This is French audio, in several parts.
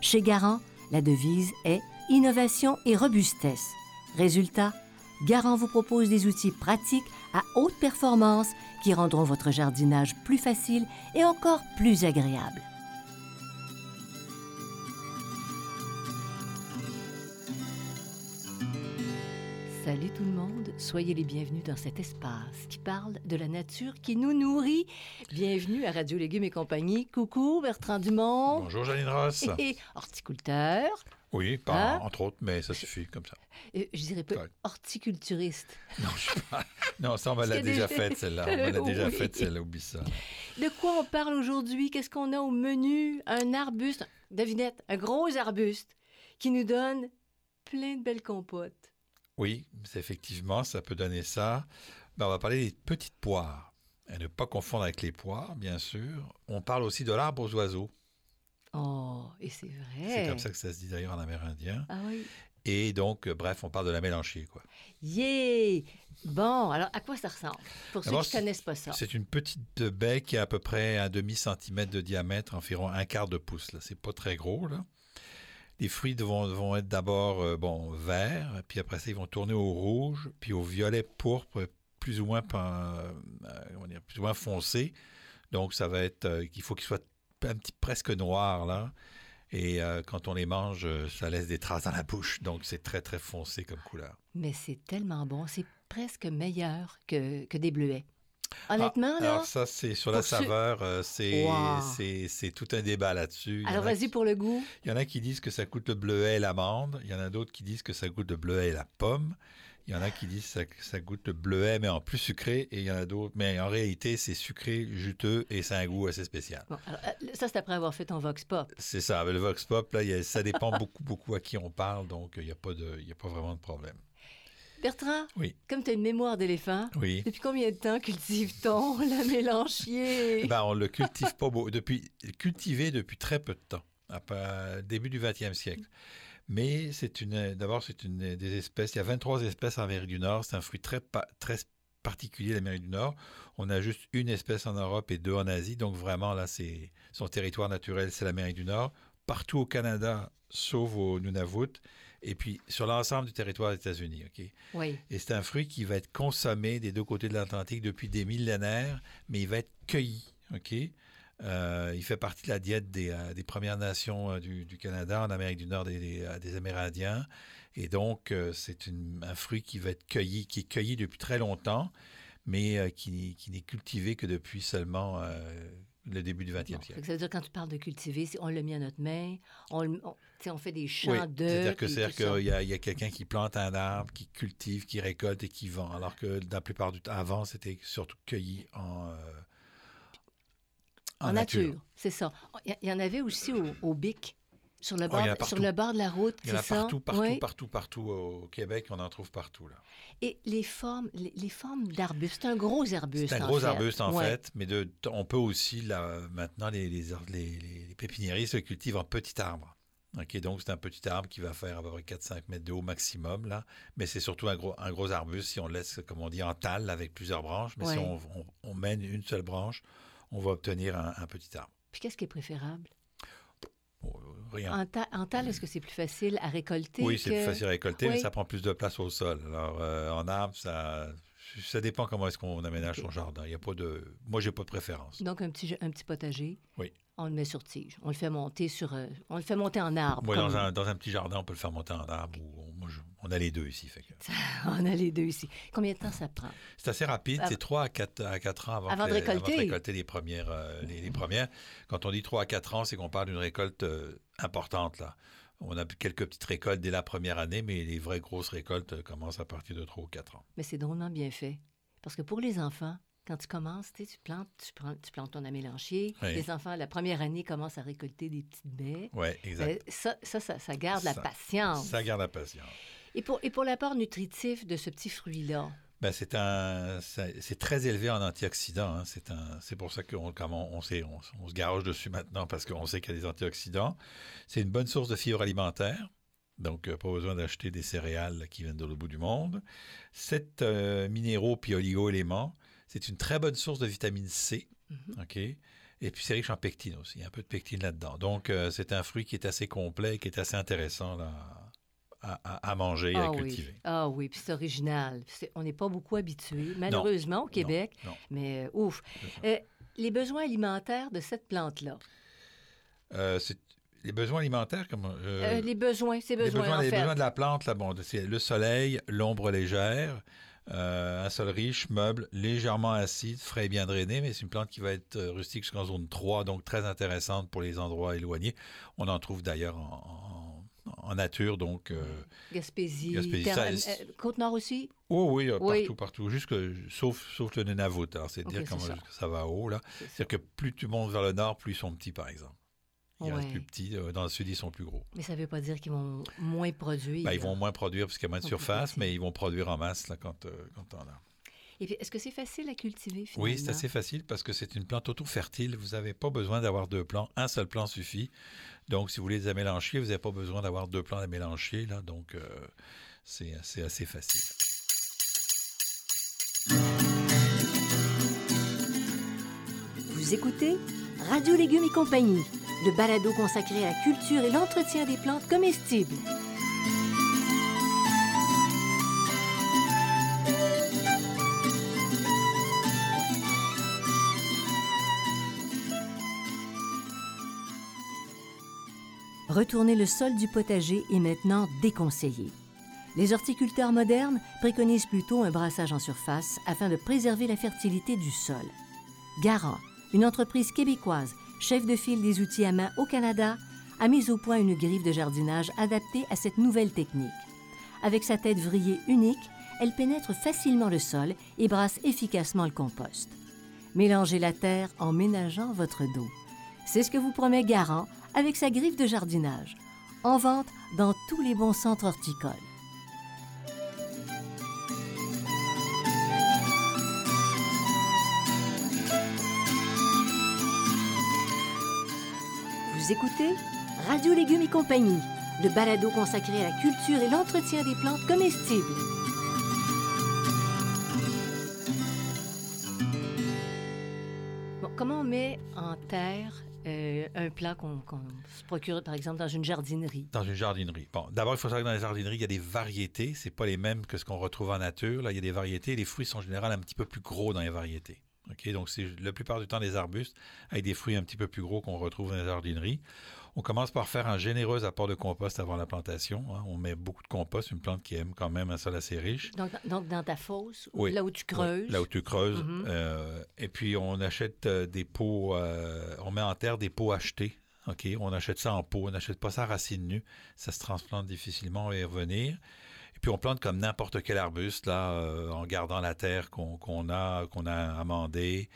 Chez Garant, la devise est innovation et robustesse. Résultat, Garant vous propose des outils pratiques à haute performance qui rendront votre jardinage plus facile et encore plus agréable. Salut tout le monde, soyez les bienvenus dans cet espace qui parle de la nature qui nous nourrit. Bienvenue à Radio Légumes et compagnie. Coucou Bertrand Dumont. Bonjour Janine Ross. Et horticulteur. Oui, pas Hein? entre autres, mais ça suffit comme ça. Et je dirais pas horticulturiste. Non, je suis pas... non ça on me l'a déjà des- faite celle-là. On me l'a déjà faite celle-là, oublie ça. De quoi on parle aujourd'hui? Qu'est-ce qu'on a au menu? Un arbuste, devinette, un gros arbuste qui nous donne plein de belles compotes. Oui, effectivement, ça peut donner ça. Ben, on va parler des petites poires. Et ne pas confondre avec les poires, bien sûr. On parle aussi de l'arbre aux oiseaux. Oh, et c'est vrai. C'est comme ça que ça se dit d'ailleurs en amérindien. Ah oui. Et donc, euh, bref, on parle de la mélanchier, quoi. Yeah! Bon, alors à quoi ça ressemble? Pour ceux qui ne connaissent pas ça. C'est une petite baie qui a à peu près un demi-centimètre de diamètre, environ un quart de pouce. Là, c'est pas très gros. Là. Les fruits vont, vont être d'abord euh, bon verts, puis après ça ils vont tourner au rouge, puis au violet pourpre, plus ou moins euh, plus ou moins foncé. Donc ça va être euh, qu'il faut qu'ils soient un petit presque noirs là. Et quand on les mange, ça laisse des traces dans la bouche. Donc c'est très très foncé comme couleur. Mais c'est tellement bon, c'est presque meilleur que, que des bleuets. Honnêtement, Ah, là. Alors ça c'est sur la saveur, euh, c'est Wow. tout un débat là-dessus. Alors vas-y qui- pour le goût. Il y en a qui disent que ça goûte le bleuet et l'amande. Il y en a d'autres qui disent que ça goûte le bleuet et la pomme. Il y en a qui disent que ça, ça goûte le bleuet, mais en plus sucré. Et il y en a d'autres. Mais en réalité, c'est sucré, juteux et c'est un goût assez spécial. Bon, alors, euh, ça, c'est après avoir fait ton Vox Pop. C'est ça. Avec le Vox Pop, là, a- ça dépend beaucoup, beaucoup à qui on parle. Donc, il n'y a, pas de- il y a pas vraiment de problème. Bertrand, Oui. comme tu as une mémoire d'éléphant, Oui. depuis combien de temps cultive-t-on la mélanchier? Ben, on le cultive pas beau. Depuis, cultivé depuis très peu de temps, début du 20e siècle. Mais c'est une, d'abord, c'est une des espèces. Il y a 23 espèces en Amérique du Nord. C'est un fruit très, très particulier, l'Amérique du Nord. On a juste une espèce en Europe et deux en Asie. Donc, vraiment, là, c'est son territoire naturel, c'est l'Amérique du Nord. Partout au Canada, sauf au Nunavut. Et puis, sur l'ensemble du territoire des États-Unis. OK? Oui. Et c'est un fruit qui va être consommé des deux côtés de l'Atlantique depuis des millénaires, mais il va être cueilli. OK? Euh, il fait partie de la diète des, euh, des Premières Nations euh, du, du Canada, en Amérique du Nord, des, des, des Amérindiens. Et donc, c'est un fruit qui va être cueilli, qui est cueilli depuis très longtemps, mais qui, qui n'est cultivé que depuis seulement le début du 20e Bon, fait siècle. ça veut dire quand tu parles de cultiver, on l'a mis à notre main, on, le- on, on fait des champs Oui, d'œufs. c'est-à-dire que c'est-à-dire qu'il y a, quelqu'un qui plante un arbre, qui cultive, qui récolte et qui vend, alors que la plupart du temps, avant, c'était surtout cueilli en, euh, En nature, c'est ça. Il y- en avait aussi au, au Bic, sur le, Oh, bord, sur le bord de la route, Il y en a partout, partout, Oui. partout, partout au Québec, on en trouve partout. Là. Et les formes, les, les formes d'arbustes, c'est un gros arbuste. C'est un gros fait. arbuste en Ouais. fait, mais de, on peut aussi, là, maintenant, les, les, les- se cultivent en petit arbre. OK, donc c'est un petit arbre qui va faire à peu près 4-5 mètres de haut maximum, là. Mais c'est surtout un gros, un gros arbuste si on laisse, comme on dit, en talle avec plusieurs branches. Mais si on, on- on mène une seule branche, on va obtenir un, un petit arbre. Puis qu'est-ce qui est préférable? Bon, euh, rien. En, ta- en talle, est-ce que c'est plus facile à récolter? Oui, c'est plus facile à récolter, mais ça prend plus de place au sol. Alors, euh, en arbre, ça, ça dépend comment est-ce qu'on aménage son jardin. Il y a pas de... Moi, j'ai pas de préférence. Donc, un petit, un petit potager. Oui. On le met sur tige. On le fait monter sur. euh, on le fait monter en arbre. Dans, un, dans un petit jardin, on peut le faire monter en arbre. Ou, on- moi, je- On a les deux ici. Fait que... On a les deux ici. Combien de temps ça prend? C'est assez rapide. C'est 3 à 4, à 4 ans avant, de les- récolter? récolter les premières, euh, les, les premières. Quand on dit 3 à 4 ans, c'est qu'on parle d'une récolte euh, importante. Là. On a quelques petites récoltes dès la première année, mais les vraies grosses récoltes commencent à partir de 3 ou 4 ans. Mais c'est drôlement bien fait. Parce que pour les enfants, quand tu commences, tu sais, tu plantes, tu, prends- tu plantes ton amélanchier. Oui. Les enfants, la première année, commencent à récolter des petites baies. Oui, exact. Euh, ça, ça, ça, ça garde la patience. Ça garde la patience. Et pour, et pour l'apport nutritif de ce petit fruit-là, Ben, c'est un, c'est c'est très élevé en antioxydants. hein. C'est un, c'est pour ça qu'on comme on, on sait, on, on se gage dessus maintenant parce qu'on sait qu'il y a des antioxydants. C'est une bonne source de fibres alimentaires. Donc, euh, pas besoin d'acheter des céréales qui viennent de l'autre bout du monde. Sept euh, minéraux puis oligo-éléments. C'est une très bonne source de vitamine C. Mhm. OK? Et puis, c'est riche en pectine aussi. Il y a un peu de pectine là-dedans. Donc, euh, c'est un fruit qui est assez complet et qui est assez intéressant là, à, manger et à ah oui, cultiver. ah oui, puis c'est original. On n'est pas beaucoup habitué, malheureusement, au Québec. Non. Mais euh, ouf. Euh, les besoins alimentaires de cette plante-là? C'est- les besoins alimentaires, comme euh, Euh, les besoins, ces les besoins, besoins, en les fait. besoins de la plante, là, bon, c'est le soleil, l'ombre légère, euh, un sol riche, meuble, légèrement acide, frais et bien drainé, mais c'est une plante qui va être euh, rustique jusqu'en zone 3, donc très intéressante pour les endroits éloignés. On en trouve d'ailleurs en, en- en nature, donc. euh, Gaspésie, Gaspésie, euh, Côte-Nord aussi? oh oui, Oui. partout, partout, jusque, sauf, sauf le Nunavut. Alors, c'est Ok, dire c'est comment ça. ça va haut, là. C'est-à-dire que plus tu montes vers le nord, plus ils sont petits, par exemple. Ils restent plus petits. euh, Dans le sud, ils sont plus gros. Mais ça ne veut pas dire qu'ils vont moins produire. Ben, ils vont moins produire parce qu'il y a moins de surface, mais ils vont produire en masse là, quand, euh, quand on a. Et puis, est-ce que c'est facile à cultiver, finalement? Oui, c'est assez facile parce que c'est une plante auto-fertile. Vous n'avez pas besoin d'avoir deux plants. Un seul plant suffit. Donc, si vous voulez des amélanchiers, vous n'avez pas besoin d'avoir deux plants d'amélanchiers. Là, donc, euh, c'est c'est assez facile. Vous écoutez Radio Légumes et compagnie, le balado consacré à la culture et l'entretien des plantes comestibles. Retourner le sol du potager est maintenant déconseillé. Les horticulteurs modernes préconisent plutôt un brassage en surface afin de préserver la fertilité du sol. Garant, une entreprise québécoise, chef de file des outils à main au Canada, a mis au point une griffe de jardinage adaptée à cette nouvelle technique. Avec sa tête vrillée unique, elle pénètre facilement le sol et brasse efficacement le compost. Mélangez la terre en ménageant votre dos. C'est ce que vous promet Garant avec sa griffe de jardinage. En vente dans tous les bons centres horticoles. Vous écoutez Radio Légumes et compagnie, le balado consacré à la culture et l'entretien des plantes comestibles. Bon, comment on met en terre euh, un plant qu'on qu'on se procure, par exemple, dans une jardinerie? Dans une jardinerie. Bon, d'abord, il faut savoir que dans les jardineries, il y a des variétés. C'est pas les mêmes que ce qu'on retrouve en nature. Là, il y a des variétés. Les fruits sont en général un petit peu plus gros dans les variétés. Donc, c'est la plupart du temps des arbustes avec des fruits un petit peu plus gros qu'on retrouve dans les jardineries. On commence par faire un généreux apport de compost avant la plantation. hein. On met beaucoup de compost, une plante qui aime quand même un sol assez riche. Donc, donc dans ta fosse, ou Oui. là où tu creuses? Oui, là où tu creuses. Mhm. Euh, et puis, on achète euh, des pots, euh, on met en terre des pots achetés. OK? On achète ça en pot. On n'achète pas ça à racine nue. Ça se transplante difficilement, on va y revenir. Et puis, on plante comme n'importe quel arbuste, là, euh, en gardant la terre qu'on a, qu'on a amendée,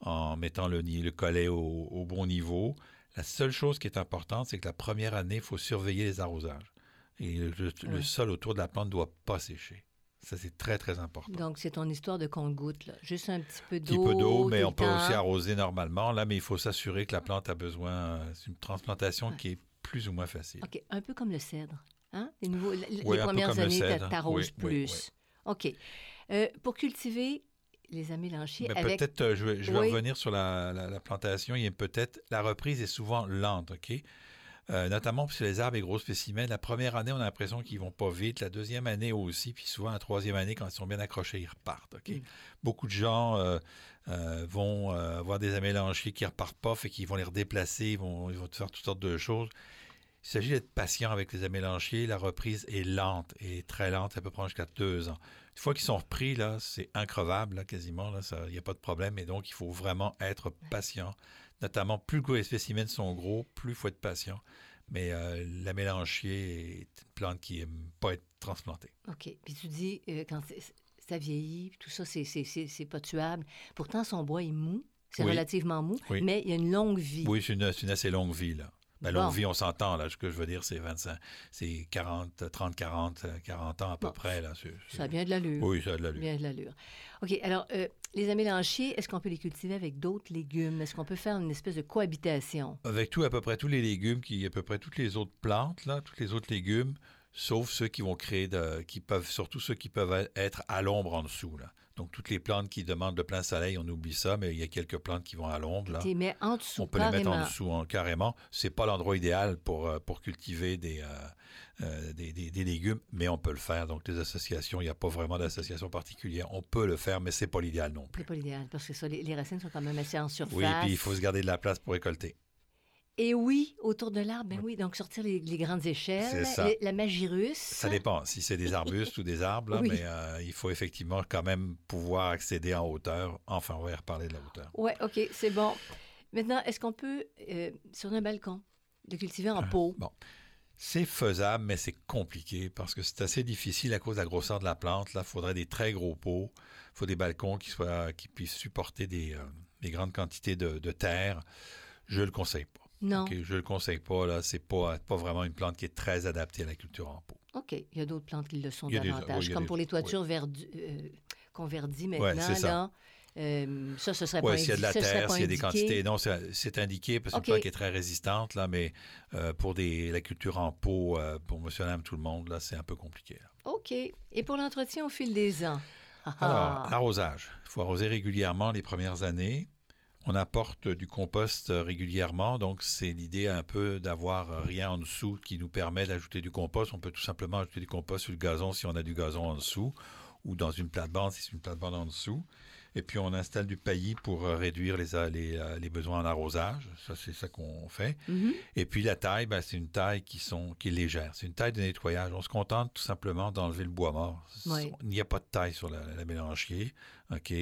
en mettant le, le collet au, au bon niveau. La seule chose qui est importante, c'est que la première année, il faut surveiller les arrosages. Et le, sol autour de la plante ne doit pas sécher. Ça, c'est très, très important. Donc, c'est ton histoire de compte-goutte, là. Juste un petit peu Un petit d'eau. peu d'eau, mais on peut aussi arroser normalement. Là, mais il faut s'assurer que la plante a besoin. euh, C'est une transplantation Ouais. qui est plus ou moins facile. OK, un peu comme le cèdre. Hein? Les, nouveaux, les- premières années, t'arroses Oui, oui, plus. OK. Euh, pour cultiver les amélanchiers avec... peut-être, euh, je vais, je vais revenir sur la, la- la plantation. Il y a peut-être la reprise est souvent lente, ok? Euh, notamment sur les arbres et gros spécimens. La première année, on a l'impression qu'ils vont pas vite. La deuxième année aussi, puis souvent la troisième année, quand ils sont bien accrochés, ils repartent. ok? Mm. Beaucoup de gens euh, euh, vont avoir des amélanchiers qui repartent pas, fait qu'ils vont les redéplacer, ils vont, ils vont faire toutes sortes de choses. Il s'agit d'être patient avec les amélanchiers. La reprise est lente et très lente. Ça peut prendre jusqu'à deux ans. Une fois qu'ils sont repris, là, c'est increvable, là, quasiment. Il n'y a pas de problème. Et donc, il faut vraiment être patient. Notamment, plus les spécimens sont gros, plus il faut être patient. Mais euh, la mélanchier est une plante qui n'aime pas être transplantée. OK. Puis tu dis, euh, quand ça vieillit, tout ça, c'est pas tuable. Pourtant, son bois est mou. C'est relativement mou, mais il y a une longue vie. Oui, c'est une, une, assez longue vie, là. Longue vie, on s'entend, là. Ce que je veux dire, c'est 25, c'est 40, 30, 40, 40 ans à peu près, là. Ça a bien de l'allure. Oui, ça a de l'allure. Bien de l'allure. OK. Alors, euh, les amélanchiers, est-ce qu'on peut les cultiver avec d'autres légumes? Est-ce qu'on peut faire une espèce de cohabitation? Avec tout, à peu près tous les légumes, qui, à peu près toutes les autres plantes, là, tous les autres légumes, sauf ceux qui vont créer, de, qui peuvent, surtout ceux qui peuvent être à l'ombre en dessous, là. Donc, toutes les plantes qui demandent le plein soleil, on oublie ça, mais il y a quelques plantes qui vont à l'ombre. Là. en dessous, on peut les mettre en dessous hein, carrément. Ce n'est pas l'endroit idéal pour, euh, pour cultiver des, euh, euh, des, des, légumes, mais on peut le faire. Donc, les associations, il n'y a pas vraiment d'association particulière. On peut le faire, mais ce n'est pas l'idéal non plus. Ce n'est pas l'idéal, parce que ça, les, les, racines sont quand même assez en surface. Oui, puis il faut se garder de la place pour récolter. Et oui, autour de l'arbre, ben oui, donc sortir les, grandes échelles, la magie russe. Ça dépend si c'est des arbustes ou des arbres, mais euh, il faut effectivement quand même pouvoir accéder en hauteur. Enfin, on va y reparler de la hauteur. Oui, OK, c'est bon. Maintenant, est-ce qu'on peut, euh, sur un balcon, de cultiver en pot? Bon. C'est faisable, mais c'est compliqué parce que c'est assez difficile à cause de la grosseur de la plante. Là, il faudrait des très gros pots. Il faut des balcons qui, soient, qui puissent supporter des, euh, grandes quantités de, de terre. Je le conseille pas. Non. je ne le conseille pas. Là, c'est pas, pas vraiment une plante qui est très adaptée à la culture en pot. OK. Il y a d'autres plantes qui le sont davantage, comme pour les toitures euh, qu'on verdit maintenant. ça. Euh, ça, ce serait pas s'il y a de la terre, s'il y a des quantités. Non, c'est indiqué parce que c'est une plante qui est très résistante, là, mais euh, pour des, la culture en pot, pour monsieur, madame, tout le monde, là, c'est un peu compliqué. OK. Et pour l'entretien au fil des ans? Alors, l'arrosage. Il faut arroser régulièrement les premières années. On apporte du compost régulièrement, donc c'est l'idée un peu d'avoir rien en dessous qui nous permet d'ajouter du compost. On peut tout simplement ajouter du compost sur le gazon si on a du gazon en dessous, ou dans une plate-bande si c'est une plate-bande en dessous. Et puis on installe du paillis pour réduire les, les, les besoins en arrosage. Ça, c'est ça qu'on fait. Mm-hmm. Et puis la taille, ben, c'est une taille qui, sont, qui est légère. C'est une taille de nettoyage. On se contente tout simplement d'enlever le bois mort. Il n'y a pas de taille sur la, la. OK?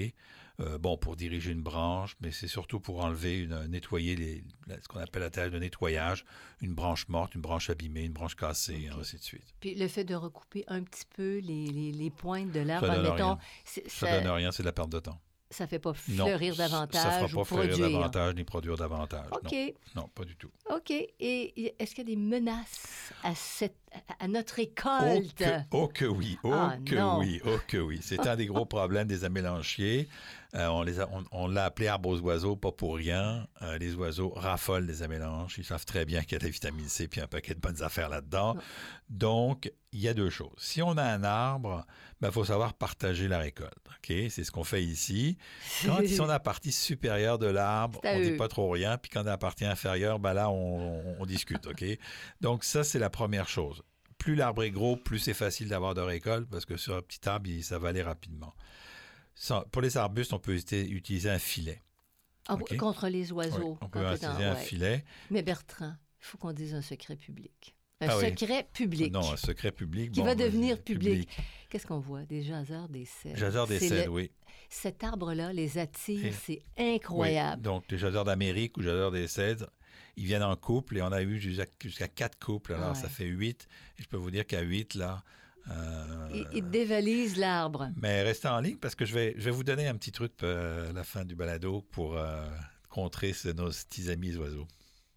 Euh, bon, pour diriger une branche, mais c'est surtout pour enlever, une, nettoyer les, ce qu'on appelle la tâche de nettoyage, une branche morte, une branche abîmée, une branche cassée, et ainsi de suite. Puis le fait de recouper un petit peu les, les, les pointes de l'arbre, ça donne rien. Ça, donne rien, c'est de la perte de temps. Ça ne fait pas fleurir davantage. Ça ne fera pas fleurir davantage ni produire davantage. OK. Non, pas du tout. OK. Et est-ce qu'il y a des menaces à, cette, à notre récolte? Oh que, oui, oh ah, que oui, oh que oui. C'est un des gros problèmes des amélanchiers. Euh, on, les on, l'a appelé arbre aux oiseaux, pas pour rien. Euh, les oiseaux raffolent des amélanches. Ils savent très bien qu'il y a de la vitamine C puis un paquet de bonnes affaires là-dedans. Donc, il y a deux choses. Si on a un arbre, il ben, faut savoir partager la récolte. C'est ce qu'on fait ici. Quand ils sont dans la partie supérieure de l'arbre, on ne dit pas trop rien. Puis quand on est dans la partie inférieure, ben là, on, discute. ok? Donc, ça, c'est la première chose. Plus l'arbre est gros, plus c'est facile d'avoir de récolte parce que sur un petit arbre, ça va aller rapidement pour les arbustes, on peut utiliser un filet. Ah, contre les oiseaux. on peut utiliser un filet. Mais Bertrand, il faut qu'on dise un secret public. Un ah secret public. Non, un secret public. Qui va devenir public. Qu'est-ce qu'on voit? Des jaseurs, des cèdres. Jaseurs des cèdres, oui. Cet arbre-là les attire, c'est incroyable. Donc, les jaseurs d'Amérique ou jaseurs des cèdres, ils viennent en couple et on a eu jusqu'à quatre couples. Alors, ça fait huit. Et je peux vous dire qu'à huit, là, euh, il, dévalise l'arbre. Mais restez en ligne parce que je vais, je vais vous donner un petit truc euh, à la fin du balado pour euh, contrer nos petits amis oiseaux.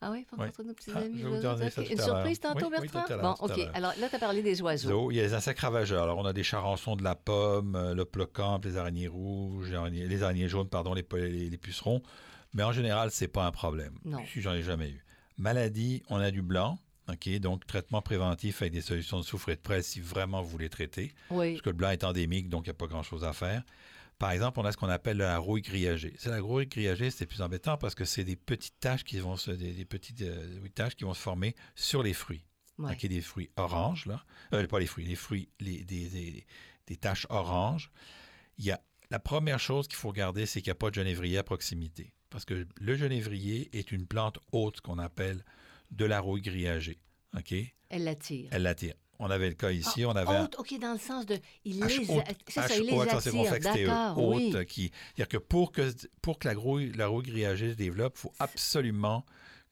Ah oui, pour contrer nos petits ah, amis oiseaux. Une surprise tantôt, Bertrand? bon, OK. Alors là, tu as parlé des oiseaux. Il y a les insectes ravageurs. Alors, on a des charançons de la pomme, le plocampe, les araignées rouges, les araignées jaunes, pardon, les, les, pucerons. Mais en général, c'est pas un problème. Non. J'en ai jamais eu. Maladie, on a du blanc. OK, donc traitement préventif avec des solutions de soufre et de presse si vraiment vous voulez traiter. Oui. Parce que le blanc est endémique, donc il n'y a pas grand-chose à faire. Par exemple, on a ce qu'on appelle la rouille grillagée. C'est la rouille grillagée, c'est plus embêtant parce que c'est des petites taches qui vont se, des, petites euh, taches qui vont se former sur les fruits. Ouais. des fruits oranges là, euh, pas les fruits, les fruits, les, des, des, taches oranges. Il y a la première chose qu'il faut regarder, c'est qu'il n'y a pas de genévrier à proximité, parce que le genévrier est une plante haute qu'on appelle de la rouille grillagée. OK? Elle l'attire. Elle l'attire. On avait le cas ici, Ah, on avait... un- haute, OK, dans le sens de... Il H les, ça, H il les attire. haute, oui. qui, c'est-à-dire que pour que, pour que la rouille, la rouille grillagée se développe, il faut absolument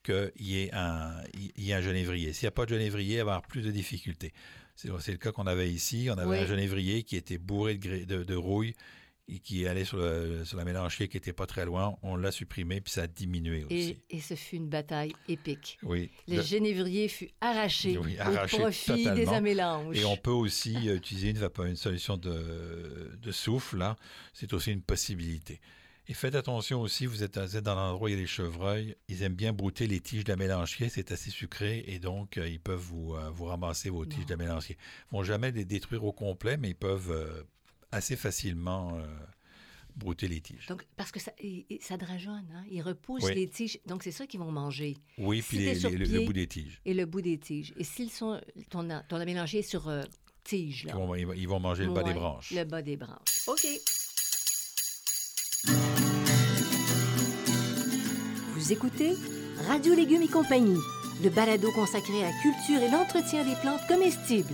qu'il y ait un, il y ait un genévrier. S'il n'y a pas de genévrier, il va y avoir plus de difficultés. C'est, le cas qu'on avait ici. On avait Oui. un genévrier qui était bourré de, de, de rouille et qui allait sur, le, sur la mélanchier qui n'était pas très loin. On l'a supprimé, puis ça a diminué aussi. Et, et ce fut une bataille épique. oui. Le, Le- genévrier fut arraché, Oui, au profit des totalement. amélanges. Et on peut aussi euh, utiliser une, une solution de, de souffle. hein. C'est aussi une possibilité. Et faites attention aussi, vous êtes, vous êtes dans l'endroit où il y a les chevreuils. Ils aiment bien brouter les tiges de la mélanchier. C'est assez sucré et donc euh, ils peuvent vous, euh, vous ramasser vos tiges Non. de la mélanchier. Ils vont jamais les détruire au complet, mais ils peuvent euh, assez facilement euh, brouter les tiges. Donc, parce que ça, il- ça drageonne, hein? il repousse Oui. les tiges. Donc, c'est ça qu'ils vont manger. Oui, si puis les- le- bout des tiges. Et le bout des tiges. Et s'ils sont, ton, a- ton est sur euh, tige, là. ils vont- ils vont manger le bas des branches. Le bas des branches. OK. Vous écoutez Radio Légumes et compagnie, le balado consacré à la culture et l'entretien des plantes comestibles.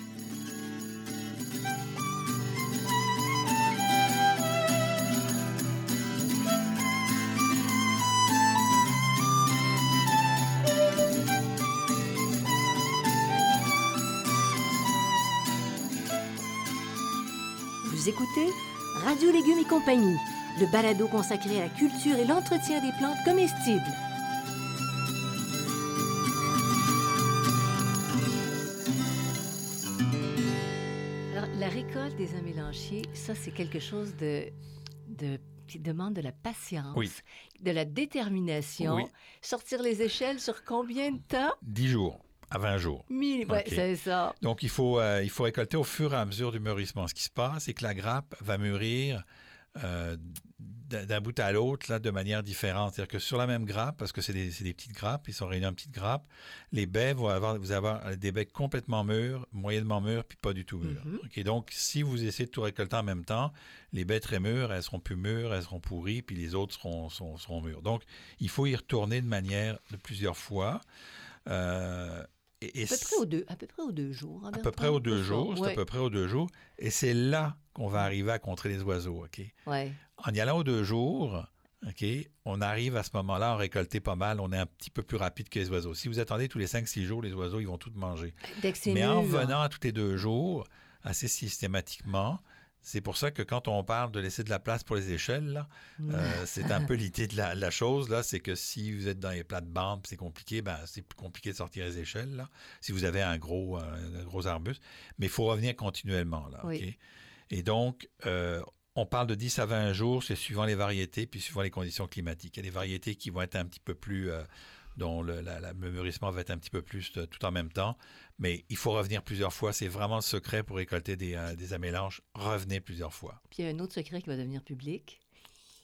Vous écoutez Radio Légumes et compagnie, le balado consacré à la culture et l'entretien des plantes comestibles. Alors, la récolte des amélanchiers, ça, c'est quelque chose de, de- qui demande de la patience, Oui. de la détermination. Oui. Sortir les échelles sur combien de temps? 10 jours à 20 jours. Ok. c'est ça. Donc, il faut, euh, il faut récolter au fur et à mesure du mûrissement. Ce qui se passe, c'est que la grappe va mûrir euh, d'un bout à l'autre là, de manière différente. C'est-à-dire que sur la même grappe, parce que c'est des, des petites grappes, ils sont réunis en petites grappes, les baies vont avoir, vous avoir des baies complètement mûres, moyennement mûres, puis pas du tout mûres. Ok, donc, si vous essayez de tout récolter en même temps, les baies très mûres, elles seront plus mûres, elles seront pourries, puis les autres seront, seront, seront mûres. Donc, il faut y retourner de manière de plusieurs fois. Euh, et, et À peu près aux deux, à peu près aux deux jours. hein, à peu près aux deux jours, c'est à peu près aux deux jours. Et c'est là qu'on va arriver à contrer les oiseaux, OK? Ouais. En y allant aux deux jours, OK, on arrive à ce moment-là à récolter pas mal. On est un petit peu plus rapide que les oiseaux. Si vous attendez tous les 5-6 jours, les oiseaux, ils vont tout manger. Dès que c'est Mais en mûr. venant tous les deux jours, assez systématiquement, c'est pour ça que quand on parle de laisser de la place pour les échelles, Mm. euh, c'est un peu l'idée de la, la chose, là, c'est que si vous êtes dans les plates-bandes, c'est compliqué, ben, c'est plus compliqué de sortir les échelles, là, si vous avez un gros, un gros arbuste. Mais il faut revenir continuellement, là, Oui. Et donc, euh, on parle de 10 à 20 jours, c'est suivant les variétés, puis suivant les conditions climatiques. Il y a des variétés qui vont être un petit peu plus... euh, dont le, la- la- le mûrissement va être un petit peu plus euh, tout en même temps. Mais il faut revenir plusieurs fois. C'est vraiment le secret pour récolter des, euh, des amélanges. Revenez plusieurs fois. Puis il y a un autre secret qui va devenir public.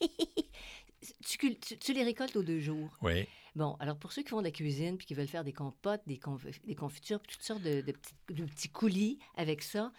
tu, tu- tu les récoltes aux deux jours. Oui. Bon, alors pour ceux qui font de la cuisine puis qui veulent faire des compotes, des, conf- des confitures, puis toutes sortes de, de petits, de petits coulis avec ça,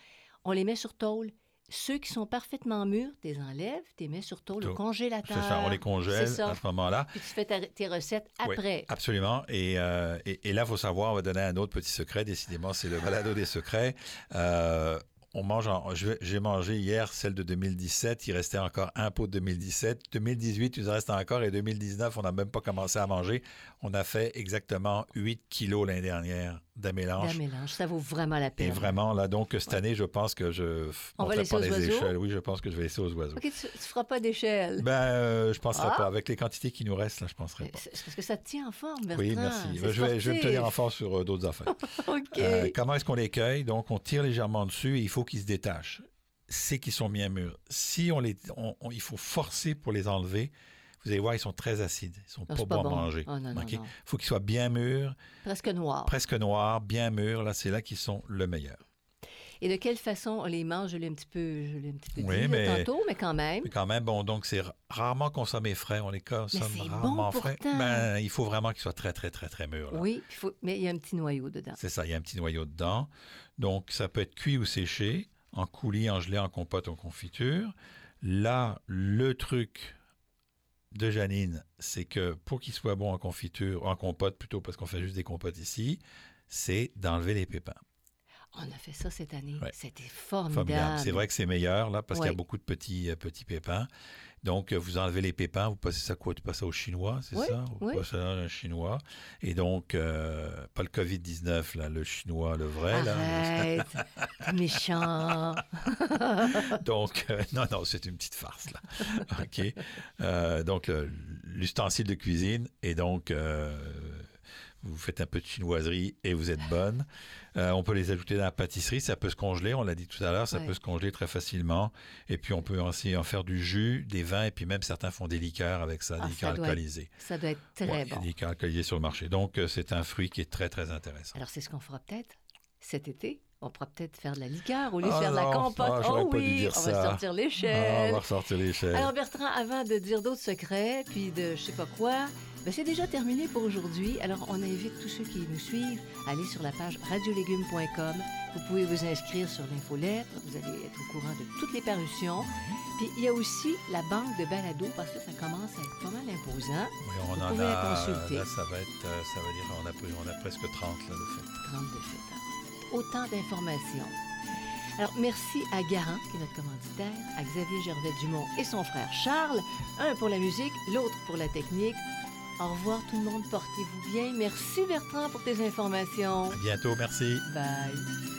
on les met sur tôle. Ceux qui sont parfaitement mûrs, tu les enlèves, tu les mets sur Tôle. congélateur. C'est ça, on les congèle à ce moment-là. Puis tu fais ta- tes recettes Oui, après. absolument. Et, euh, et, et là, il faut savoir, on va donner un autre petit secret. Décidément, c'est le balado des secrets. Euh, on mange en- J'ai mangé hier celle de 2017. Il restait encore un pot de 2017. 2018, il en reste encore. Et 2019, on n'a même pas commencé à manger. On a fait exactement 8 kilos l'année dernière d'un mélange. D'un mélange, ça vaut vraiment la Et peine. vraiment, là, donc, cette année, je pense que je On va laisser pas aux les oiseaux? échelles. Oui, je pense que je vais laisser aux oiseaux. Tu ne feras pas d'échelle. Ben, euh, je penserai Ah. pas. Avec les quantités qui nous restent, là, je penserai pas. Parce que ça te tient en forme, Bertrand. Oui, merci. Ben, je, vais, je vais me tenir en force sur euh, d'autres affaires. OK. Euh, comment est-ce qu'on les cueille? Donc, on tire légèrement dessus et il faut qu'ils se détachent. c'est qu'ils sont bien mûrs. Si on les, on- on- il faut forcer pour les enlever, vous allez voir, ils sont très acides. Ils sont pas bons pas à bon. manger. Non, non, OK? non. faut qu'ils soient bien mûrs, Presque noir. presque noirs, bien mûrs. Là, c'est là qu'ils sont le meilleur. Et de quelle façon on les mange? Je l'ai un petit peu, je un petit peu Oui, dit mais- tantôt, mais quand même. Mais quand même, bon, donc c'est ra- rarement consommé frais. On les consomme bon rarement frais. Ben, il faut vraiment qu'ils soient très, très, très, très mûrs. Oui, il faut... mais il y a un petit noyau dedans. C'est ça, il y a un petit noyau dedans. Donc, ça peut être cuit ou séché, en coulis, en gelé, en compote, en confiture. Là, le truc de Janine, c'est que pour qu'il soit bon en confiture, en compote plutôt, parce qu'on fait juste des compotes ici, c'est d'enlever les pépins. On a fait ça cette année. Ouais. C'était formidable. Formidable. C'est vrai que c'est meilleur, là, parce qu'il y a beaucoup de petits, euh, petits pépins. Donc, euh, vous enlevez les pépins, vous passez ça quoi? Tu passes ça au chinois, c'est Oui, ça? Vous oui. passez ça au chinois. Et donc, euh, pas le COVID-19, là, le chinois, le vrai, là. Arrête, méchant. Donc, euh, non, non, c'est une petite farce, là. OK. Euh, donc, le- l'ustensile de cuisine, et donc, vous faites un peu de chinoiserie et vous êtes bonne. Euh, on peut les ajouter dans la pâtisserie, ça peut se congeler, on l'a dit tout à l'heure, ça Ouais. peut se congeler très facilement. Et puis, on peut aussi en faire du jus, des vins, et puis même certains font des liqueurs avec ça, Ah, des ça liqueurs doit être. Ça doit être très Ouais, bon. des liqueurs alcoolisées sur le marché. Donc, euh, c'est un fruit qui est très, très intéressant. Alors, c'est ce qu'on fera peut-être cet été. On pourra peut-être faire de la liqueur au lieu de Ah faire de la compote. ah, oh oui, on ça. va sortir Ah, l'échelle. on va ressortir l'échelle. Alors Bertrand, avant de dire d'autres secrets, puis de je sais pas quoi, ben, c'est déjà terminé pour aujourd'hui. Alors on invite tous ceux qui nous suivent à aller sur la page radiolégumes.com. Vous pouvez vous inscrire sur l'infolettre, vous allez être au courant de toutes les parutions. Puis il y a aussi la banque de balado parce que ça commence à être pas mal imposant. Oui, on Vous en pouvez la a, consulter. là, ça va être, euh, ça veut dire, on a, on a presque 30, là, de fait. 30 de fait. Autant d'informations. Alors, merci à Garant, qui est notre commanditaire, à Xavier Gervais-Dumont et son frère Charles, un pour la musique, l'autre pour la technique. Au revoir tout le monde, portez-vous bien. Merci Bertrand pour tes informations. À bientôt, merci. Bye.